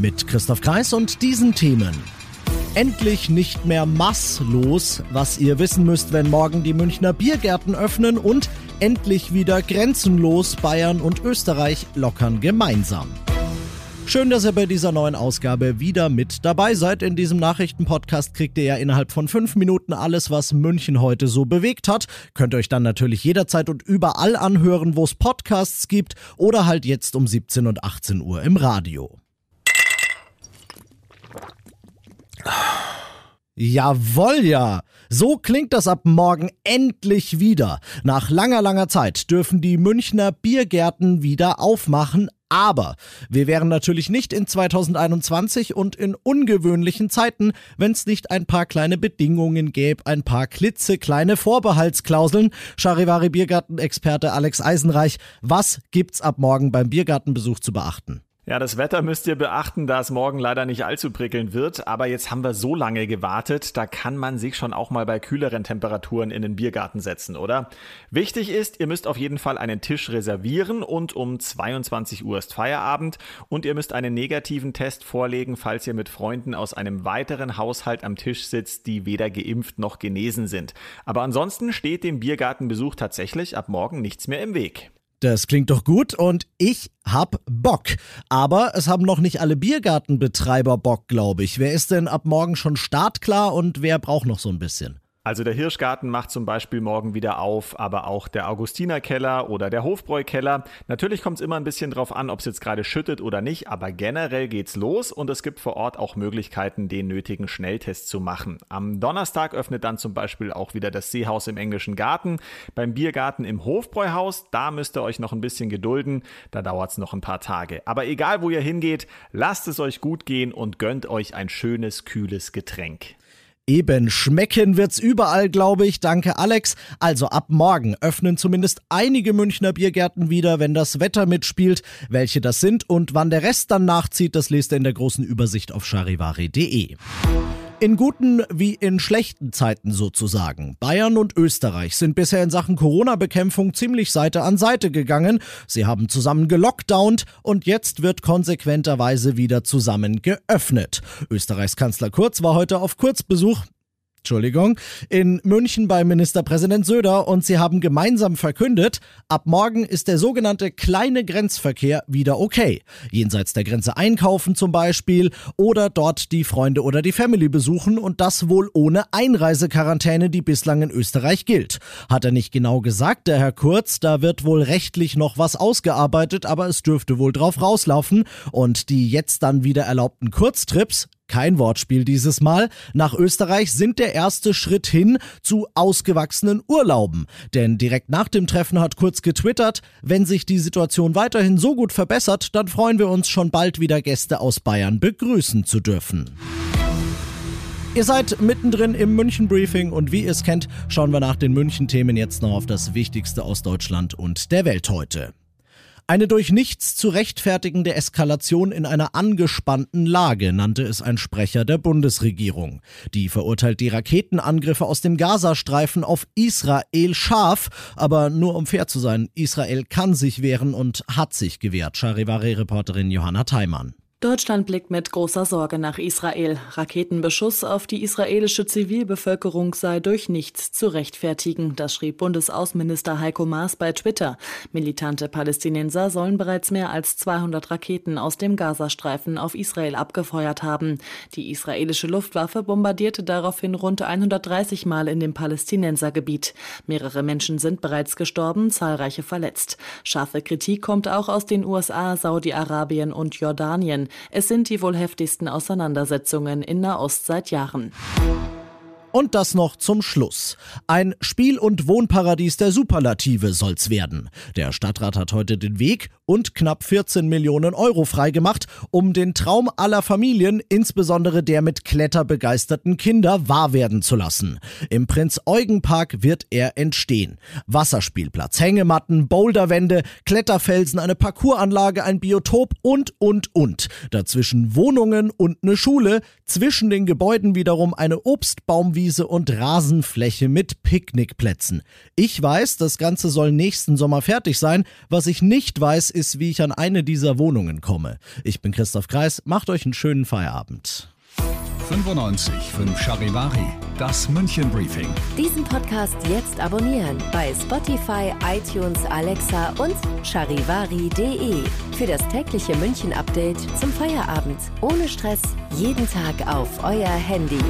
Mit Christoph Kreis und diesen Themen. Endlich nicht mehr masslos, was ihr wissen müsst, wenn morgen die Münchner Biergärten öffnen und endlich wieder grenzenlos Bayern und Österreich lockern gemeinsam. Schön, dass ihr bei dieser neuen Ausgabe wieder mit dabei seid. In diesem Nachrichtenpodcast kriegt ihr ja innerhalb von fünf Minuten alles, was München heute so bewegt hat. Könnt ihr euch dann natürlich jederzeit und überall anhören, wo es Podcasts gibt oder halt jetzt um 17 und 18 Uhr im Radio. Jawoll, ja. So klingt das ab morgen endlich wieder. Nach langer, langer Zeit dürfen die Münchner Biergärten wieder aufmachen, aber wir wären natürlich nicht in 2021 und in ungewöhnlichen Zeiten, wenn es nicht ein paar kleine Bedingungen gäbe, ein paar klitzekleine Vorbehaltsklauseln. Charivari Biergarten-Experte Alex Eisenreich, was gibt's ab morgen beim Biergartenbesuch zu beachten? Ja, das Wetter müsst ihr beachten, da es morgen leider nicht allzu prickelnd wird. Aber jetzt haben wir so lange gewartet, da kann man sich schon auch mal bei kühleren Temperaturen in den Biergarten setzen, oder? Wichtig ist, ihr müsst auf jeden Fall einen Tisch reservieren und um 22 Uhr ist Feierabend und ihr müsst einen negativen Test vorlegen, falls ihr mit Freunden aus einem weiteren Haushalt am Tisch sitzt, die weder geimpft noch genesen sind. Aber ansonsten steht dem Biergartenbesuch tatsächlich ab morgen nichts mehr im Weg. Das klingt doch gut und ich hab Bock. Aber es haben noch nicht alle Biergartenbetreiber Bock, glaube ich. Wer ist denn ab morgen schon startklar und wer braucht noch so ein bisschen? Also der Hirschgarten macht zum Beispiel morgen wieder auf, aber auch der Augustinerkeller oder der Hofbräukeller. Natürlich kommt es immer ein bisschen drauf an, ob es jetzt gerade schüttet oder nicht, aber generell geht's los und es gibt vor Ort auch Möglichkeiten, den nötigen Schnelltest zu machen. Am Donnerstag öffnet dann zum Beispiel auch wieder das Seehaus im Englischen Garten. Beim Biergarten im Hofbräuhaus, da müsst ihr euch noch ein bisschen gedulden, da dauert es noch ein paar Tage. Aber egal wo ihr hingeht, lasst es euch gut gehen und gönnt euch ein schönes, kühles Getränk. Eben, schmecken wird's überall, glaube ich. Danke, Alex. Also ab morgen öffnen zumindest einige Münchner Biergärten wieder, wenn das Wetter mitspielt. Welche das sind und wann der Rest dann nachzieht, das lest ihr in der großen Übersicht auf charivari.de. In guten wie in schlechten Zeiten sozusagen. Bayern und Österreich sind bisher in Sachen Corona-Bekämpfung ziemlich Seite an Seite gegangen. Sie haben zusammen gelockdownt und jetzt wird konsequenterweise wieder zusammen geöffnet. Österreichs Kanzler Kurz war heute auf Kurzbesuch. Entschuldigung, in München bei Ministerpräsident Söder und sie haben gemeinsam verkündet, ab morgen ist der sogenannte kleine Grenzverkehr wieder okay. Jenseits der Grenze einkaufen zum Beispiel oder dort die Freunde oder die Family besuchen und das wohl ohne Einreisequarantäne, die bislang in Österreich gilt. Hat er nicht genau gesagt, der Herr Kurz, da wird wohl rechtlich noch was ausgearbeitet, aber es dürfte wohl drauf rauslaufen und die jetzt dann wieder erlaubten Kurztrips kein Wortspiel dieses Mal. Nach Österreich sind der erste Schritt hin zu ausgewachsenen Urlauben. Denn direkt nach dem Treffen hat Kurz getwittert, wenn sich die Situation weiterhin so gut verbessert, dann freuen wir uns schon bald wieder Gäste aus Bayern begrüßen zu dürfen. Ihr seid mittendrin im München Briefing und wie ihr es kennt, schauen wir nach den München Themen jetzt noch auf das Wichtigste aus Deutschland und der Welt heute. Eine durch nichts zu rechtfertigende Eskalation in einer angespannten Lage, nannte es ein Sprecher der Bundesregierung. Die verurteilt die Raketenangriffe aus dem Gazastreifen auf Israel scharf, aber nur um fair zu sein, Israel kann sich wehren und hat sich gewehrt, Charivari-Reporterin Johanna Theimann. Deutschland blickt mit großer Sorge nach Israel. Raketenbeschuss auf die israelische Zivilbevölkerung sei durch nichts zu rechtfertigen. Das schrieb Bundesaußenminister Heiko Maas bei Twitter. Militante Palästinenser sollen bereits mehr als 200 Raketen aus dem Gazastreifen auf Israel abgefeuert haben. Die israelische Luftwaffe bombardierte daraufhin rund 130 Mal in dem Palästinensergebiet. Mehrere Menschen sind bereits gestorben, zahlreiche verletzt. Scharfe Kritik kommt auch aus den USA, Saudi-Arabien und Jordanien. Es sind die wohl heftigsten Auseinandersetzungen in Nahost seit Jahren. Und das noch zum Schluss. Ein Spiel- und Wohnparadies der Superlative soll's werden. Der Stadtrat hat heute den Weg und knapp 14 Millionen Euro freigemacht, um den Traum aller Familien, insbesondere der mit kletterbegeisterten Kinder, wahr werden zu lassen. Im Prinz-Eugen-Park wird er entstehen. Wasserspielplatz, Hängematten, Boulderwände, Kletterfelsen, eine Parcouranlage, ein Biotop und, und, und. Dazwischen Wohnungen und eine Schule, zwischen den Gebäuden wiederum eine Obstbaumwiese und Rasenfläche mit Picknickplätzen. Ich weiß, das Ganze soll nächsten Sommer fertig sein. Was ich nicht weiß, ist, wie ich an eine dieser Wohnungen komme. Ich bin Christoph Kreis, macht euch einen schönen Feierabend. 95 5 Charivari, das München Briefing. Diesen Podcast jetzt abonnieren bei Spotify, iTunes, Alexa und charivari.de. Für das tägliche München Update zum Feierabend. Ohne Stress, jeden Tag auf euer Handy.